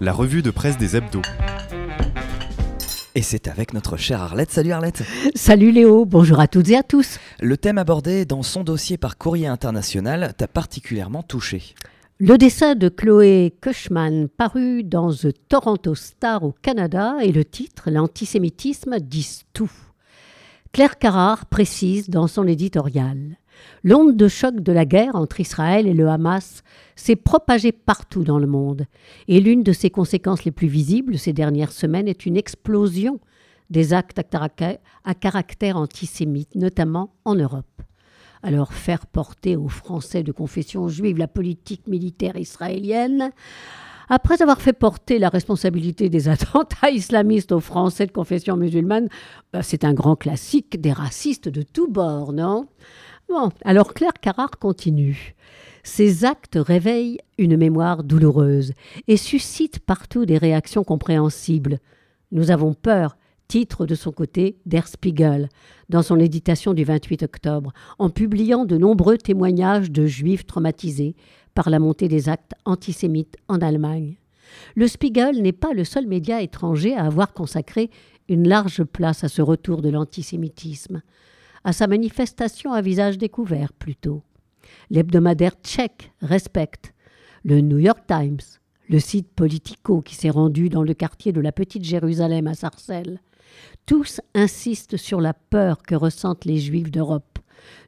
la revue de presse des hebdos. Et c'est avec notre chère Arlette. Salut Arlette. Salut Léo, bonjour à toutes et à tous. Le thème abordé dans son dossier par Courrier International t'a particulièrement touché. Le dessin de Chloé Cushman, paru dans The Toronto Star au Canada, et le titre L'antisémitisme disent tout. Claire Carrard précise dans son éditorial L'onde de choc de la guerre entre Israël et le Hamas s'est propagée partout dans le monde, et l'une de ses conséquences les plus visibles ces dernières semaines est une explosion des actes à caractère antisémite, notamment en Europe. Alors faire porter aux Français de confession juive la politique militaire israélienne, après avoir fait porter la responsabilité des attentats islamistes aux Français de confession musulmane, bah, c'est un grand classique des racistes de tous bords, non? Bon, alors Claire Carrard continue. Ces actes réveillent une mémoire douloureuse et suscitent partout des réactions compréhensibles. Nous avons peur, titre de son côté Der Spiegel, dans son éditation du 28 octobre, en publiant de nombreux témoignages de juifs traumatisés par la montée des actes antisémites en Allemagne. Le Spiegel n'est pas le seul média étranger à avoir consacré une large place à ce retour de l'antisémitisme à sa manifestation à visage découvert plutôt. L'hebdomadaire tchèque respecte. Le New York Times, le site Politico qui s'est rendu dans le quartier de la Petite Jérusalem à Sarcelles. Tous insistent sur la peur que ressentent les Juifs d'Europe,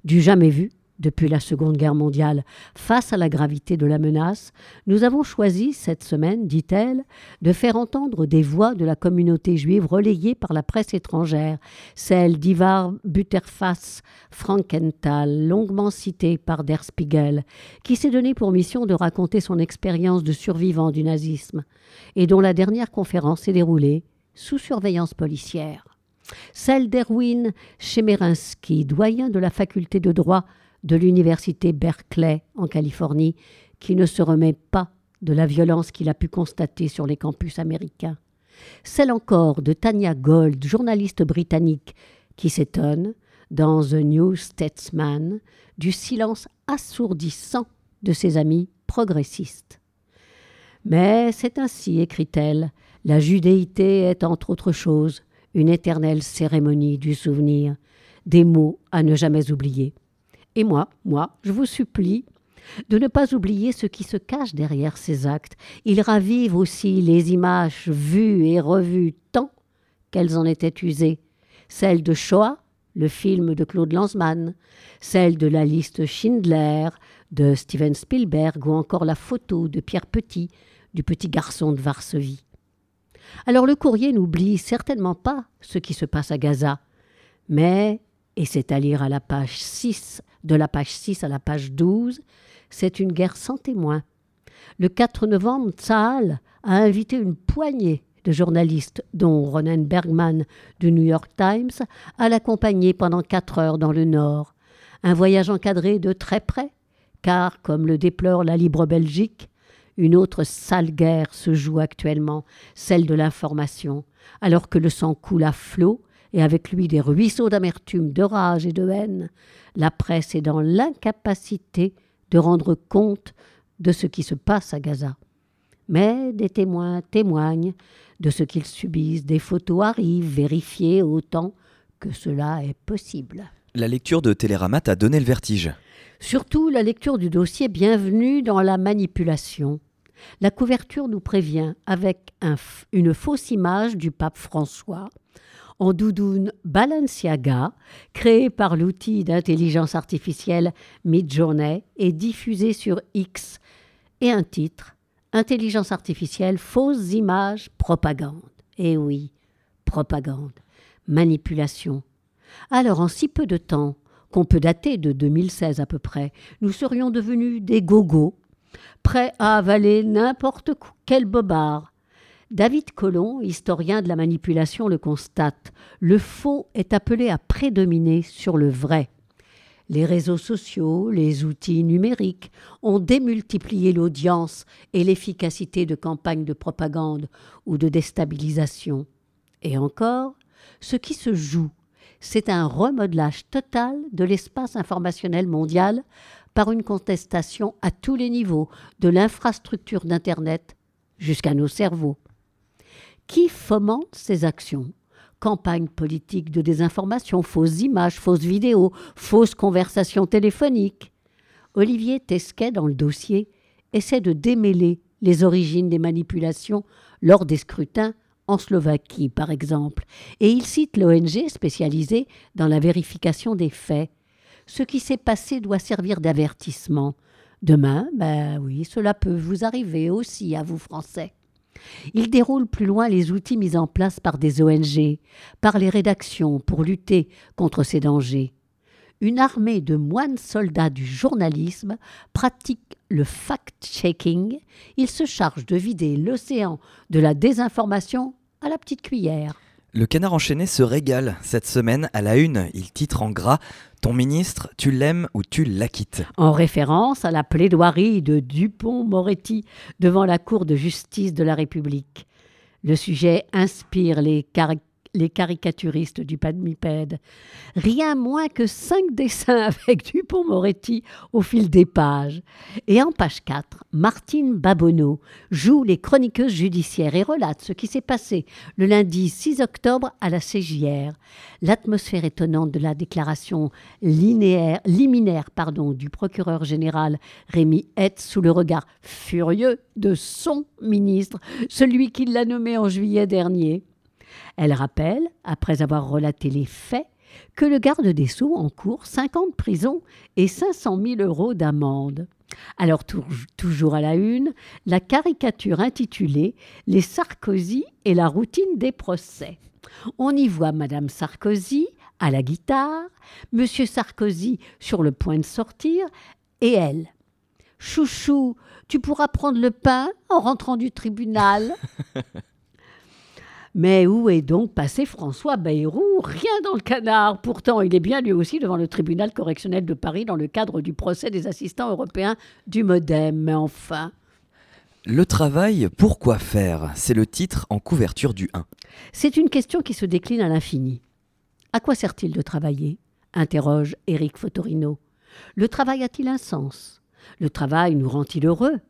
du jamais vu depuis la Seconde Guerre mondiale. Face à la gravité de la menace, nous avons choisi cette semaine, dit-elle, de faire entendre des voix de la communauté juive relayées par la presse étrangère, celle d'Ivar Butterfass Frankenthal, longuement citée par Der Spiegel, qui s'est donné pour mission de raconter son expérience de survivant du nazisme, et dont la dernière conférence s'est déroulée sous surveillance policière. Celle d'Erwin Chemerinsky, doyen de la faculté de droit de l'université Berkeley en Californie, qui ne se remet pas de la violence qu'il a pu constater sur les campus américains. Celle encore de Tanya Gold, journaliste britannique, qui s'étonne, dans The New Statesman, du silence assourdissant de ses amis progressistes. Mais c'est ainsi, écrit-elle, la judéité est entre autres choses une éternelle cérémonie du souvenir, des mots à ne jamais oublier. Et moi, moi, je vous supplie de ne pas oublier ce qui se cache derrière ces actes. Ils ravivent aussi les images vues et revues tant qu'elles en étaient usées. Celle de Shoah, le film de Claude Lanzmann, celle de la liste Schindler de Steven Spielberg ou encore la photo de Pierre Petit, du petit garçon de Varsovie. Alors le courrier n'oublie certainement pas ce qui se passe à Gaza, mais, et c'est à lire à la page 6 de la page 6 à la page 12, c'est une guerre sans témoin. Le 4 novembre, Tsahal a invité une poignée de journalistes, dont Ronan Bergman du New York Times, à l'accompagner pendant quatre heures dans le Nord. Un voyage encadré de très près, car, comme le déplore la Libre Belgique, une autre sale guerre se joue actuellement, celle de l'information, alors que le sang coule à flot et avec lui des ruisseaux d'amertume, de rage et de haine, la presse est dans l'incapacité de rendre compte de ce qui se passe à Gaza. Mais des témoins témoignent de ce qu'ils subissent, des photos arrivent vérifiées autant que cela est possible. La lecture de Télérama t'a donné le vertige. Surtout la lecture du dossier Bienvenue dans la manipulation. La couverture nous prévient avec une fausse image du pape François en doudoune Balenciaga, créé par l'outil d'intelligence artificielle Midjourney et diffusé sur X, et un titre Intelligence artificielle, fausses images, propagande. Eh oui, propagande, manipulation. Alors, en si peu de temps, qu'on peut dater de 2016 à peu près, nous serions devenus des gogos, prêts à avaler n'importe quel bobard, David Colomb, historien de la manipulation, le constate. Le faux est appelé à prédominer sur le vrai. Les réseaux sociaux, les outils numériques ont démultiplié l'audience et l'efficacité de campagnes de propagande ou de déstabilisation. Et encore, ce qui se joue, c'est un remodelage total de l'espace informationnel mondial par une contestation à tous les niveaux, de l'infrastructure d'Internet jusqu'à nos cerveaux. Qui fomente ces actions? Campagne politique de désinformation, fausses images, fausses vidéos, fausses conversations téléphoniques. Olivier Tesquet, dans le dossier, essaie de démêler les origines des manipulations lors des scrutins en Slovaquie, par exemple, et il cite l'ONG spécialisée dans la vérification des faits. Ce qui s'est passé doit servir d'avertissement. Demain, ben oui, cela peut vous arriver aussi à vous Français. Il déroule plus loin les outils mis en place par des ONG, par les rédactions pour lutter contre ces dangers. Une armée de moines soldats du journalisme pratique le fact-checking. Il se charge de vider l'océan de la désinformation à la petite cuillère. Le canard enchaîné se régale cette semaine à la une. Il titre en gras Ton ministre, tu l'aimes ou tu l'acquittes? En référence à la plaidoirie de Dupont-Moretti devant la Cour de justice de la République. Le sujet inspire les caractéristiques les caricaturistes du Padmipède. Rien moins que cinq dessins avec Dupont-Moretti au fil des pages. Et en page 4, Martine Babonneau joue les chroniqueuses judiciaires et relate ce qui s'est passé le lundi 6 octobre à la CJR. L'atmosphère étonnante de la déclaration linéaire, liminaire pardon, du procureur général Rémi Hetz sous le regard furieux de son ministre, celui qui l'a nommé en juillet dernier. Elle rappelle, après avoir relaté les faits, que le garde des Sceaux encourt 50 prisons et 500 000 euros d'amende. Alors, toujours à la une, la caricature intitulée Les Sarkozy et la routine des procès. On y voit Madame Sarkozy à la guitare, Monsieur Sarkozy sur le point de sortir, et elle. Chouchou, tu pourras prendre le pain en rentrant du tribunal. Mais où est donc passé François Bayrou? Rien dans le canard. Pourtant, il est bien lui aussi devant le tribunal correctionnel de Paris dans le cadre du procès des assistants européens du Modem. Mais enfin. Le travail, pourquoi faire? C'est le titre en couverture du 1. C'est une question qui se décline à l'infini. À quoi sert-il de travailler? Interroge Éric Fotorino. Le travail a-t-il un sens? Le travail nous rend-il heureux?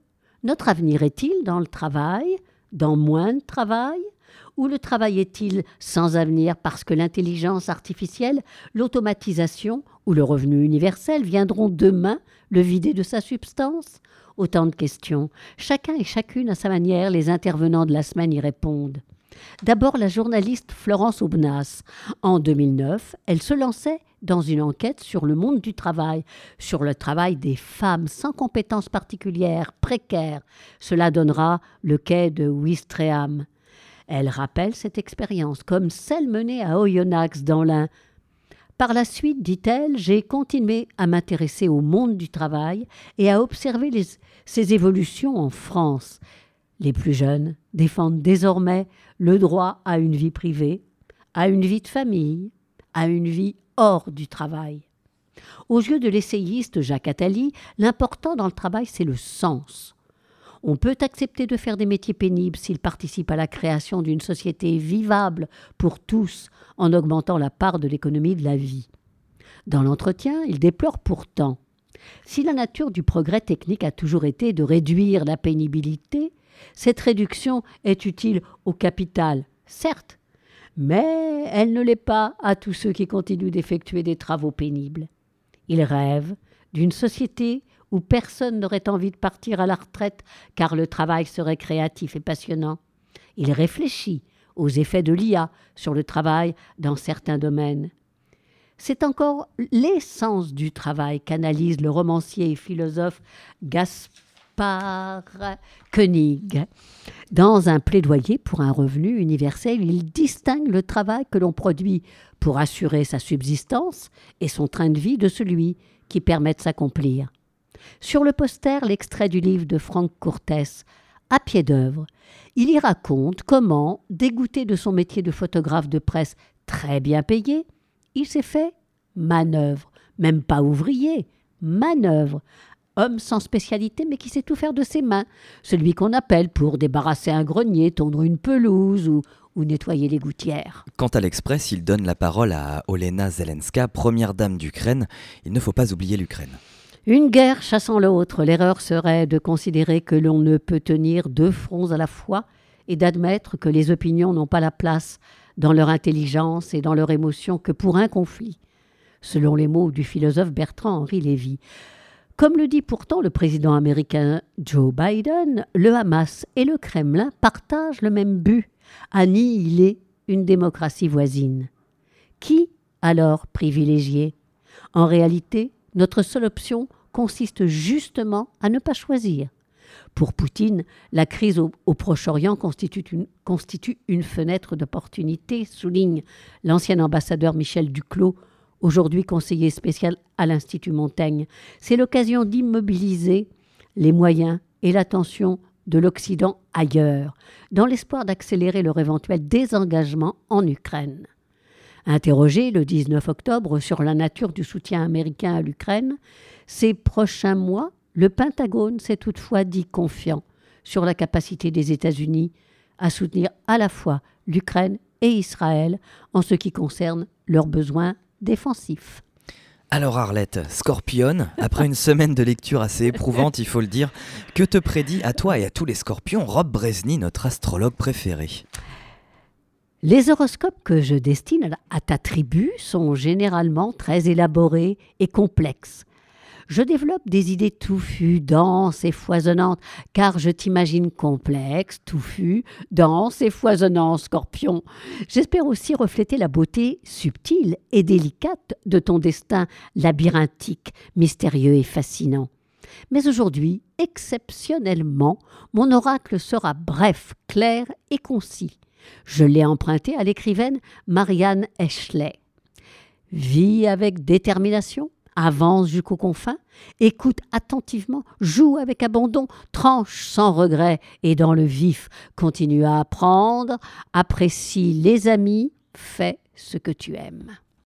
Notre avenir est-il dans le travail? Dans moins de travail? Où le travail est-il sans avenir parce que l'intelligence artificielle, l'automatisation ou le revenu universel viendront demain le vider de sa substance? Autant de questions. Chacun et chacune à sa manière, les intervenants de la semaine y répondent. D'abord la journaliste Florence Aubnas. En 2009, elle se lançait dans une enquête sur le monde du travail, sur le travail des femmes sans compétences particulières, précaires. Cela donnera le quai de Ouistreham. Elle rappelle cette expérience comme celle menée à Oyonnax dans l'Ain. Par la suite, dit-elle, j'ai continué à m'intéresser au monde du travail et à observer ses évolutions en France. Les plus jeunes défendent désormais le droit à une vie privée, à une vie de famille, à une vie hors du travail. Aux yeux de l'essayiste Jacques Attali, l'important dans le travail, c'est le sens. On peut accepter de faire des métiers pénibles s'ils participent à la création d'une société vivable pour tous en augmentant la part de l'économie de la vie. Dans l'entretien, il déplore pourtant si la nature du progrès technique a toujours été de réduire la pénibilité, cette réduction est utile au capital, certes, mais elle ne l'est pas à tous ceux qui continuent d'effectuer des travaux pénibles. Il rêve d'une société où personne n'aurait envie de partir à la retraite car le travail serait créatif et passionnant. Il réfléchit aux effets de l'IA sur le travail dans certains domaines. C'est encore l'essence du travail qu'analyse le romancier et philosophe Gaspard Koenig. Dans un plaidoyer pour un revenu universel, il distingue le travail que l'on produit pour assurer sa subsistance et son train de vie de celui qui permet de s'accomplir. Sur le poster, l'extrait du livre de Franck Courtès, à pied d'œuvre. Il y raconte comment, dégoûté de son métier de photographe de presse très bien payé, il s'est fait manœuvre, même pas ouvrier, manœuvre, homme sans spécialité mais qui sait tout faire de ses mains, celui qu'on appelle pour débarrasser un grenier, tondre une pelouse ou, ou nettoyer les gouttières. Quant à l'Express, il donne la parole à Olena Zelenska, première dame d'Ukraine. Il ne faut pas oublier l'Ukraine. Une guerre chassant l'autre, l'erreur serait de considérer que l'on ne peut tenir deux fronts à la fois et d'admettre que les opinions n'ont pas la place dans leur intelligence et dans leur émotion que pour un conflit, selon les mots du philosophe Bertrand-Henri Lévy. Comme le dit pourtant le président américain Joe Biden, le Hamas et le Kremlin partagent le même but, annihiler une démocratie voisine. Qui alors privilégier? En réalité, notre seule option consiste justement à ne pas choisir. Pour Poutine, la crise au, Proche-Orient constitue une, constitue une fenêtre d'opportunité, souligne l'ancien ambassadeur Michel Duclos, aujourd'hui conseiller spécial à l'Institut Montaigne. C'est l'occasion d'immobiliser les moyens et l'attention de l'Occident ailleurs, dans l'espoir d'accélérer leur éventuel désengagement en Ukraine. Interrogé le 19 octobre sur la nature du soutien américain à l'Ukraine, ces prochains mois, le Pentagone s'est toutefois dit confiant sur la capacité des États-Unis à soutenir à la fois l'Ukraine et Israël en ce qui concerne leurs besoins défensifs. Alors Arlette, Scorpion, après une semaine de lecture assez éprouvante, il faut le dire, que te prédit à toi et à tous les scorpions Rob Bresny, notre astrologue préféré? Les horoscopes que je destine à ta tribu sont généralement très élaborés et complexes. Je développe des idées touffues, denses et foisonnantes, car je t'imagine complexe, touffu, dense et foisonnant, scorpion. J'espère aussi refléter la beauté subtile et délicate de ton destin labyrinthique, mystérieux et fascinant. Mais aujourd'hui, exceptionnellement, mon oracle sera bref, clair et concis. Je l'ai emprunté à l'écrivaine Marianne Eschley. Vis avec détermination, avance jusqu'aux confins, écoute attentivement, joue avec abandon, tranche sans regret et dans le vif, continue à apprendre, apprécie les amis, fais ce que tu aimes.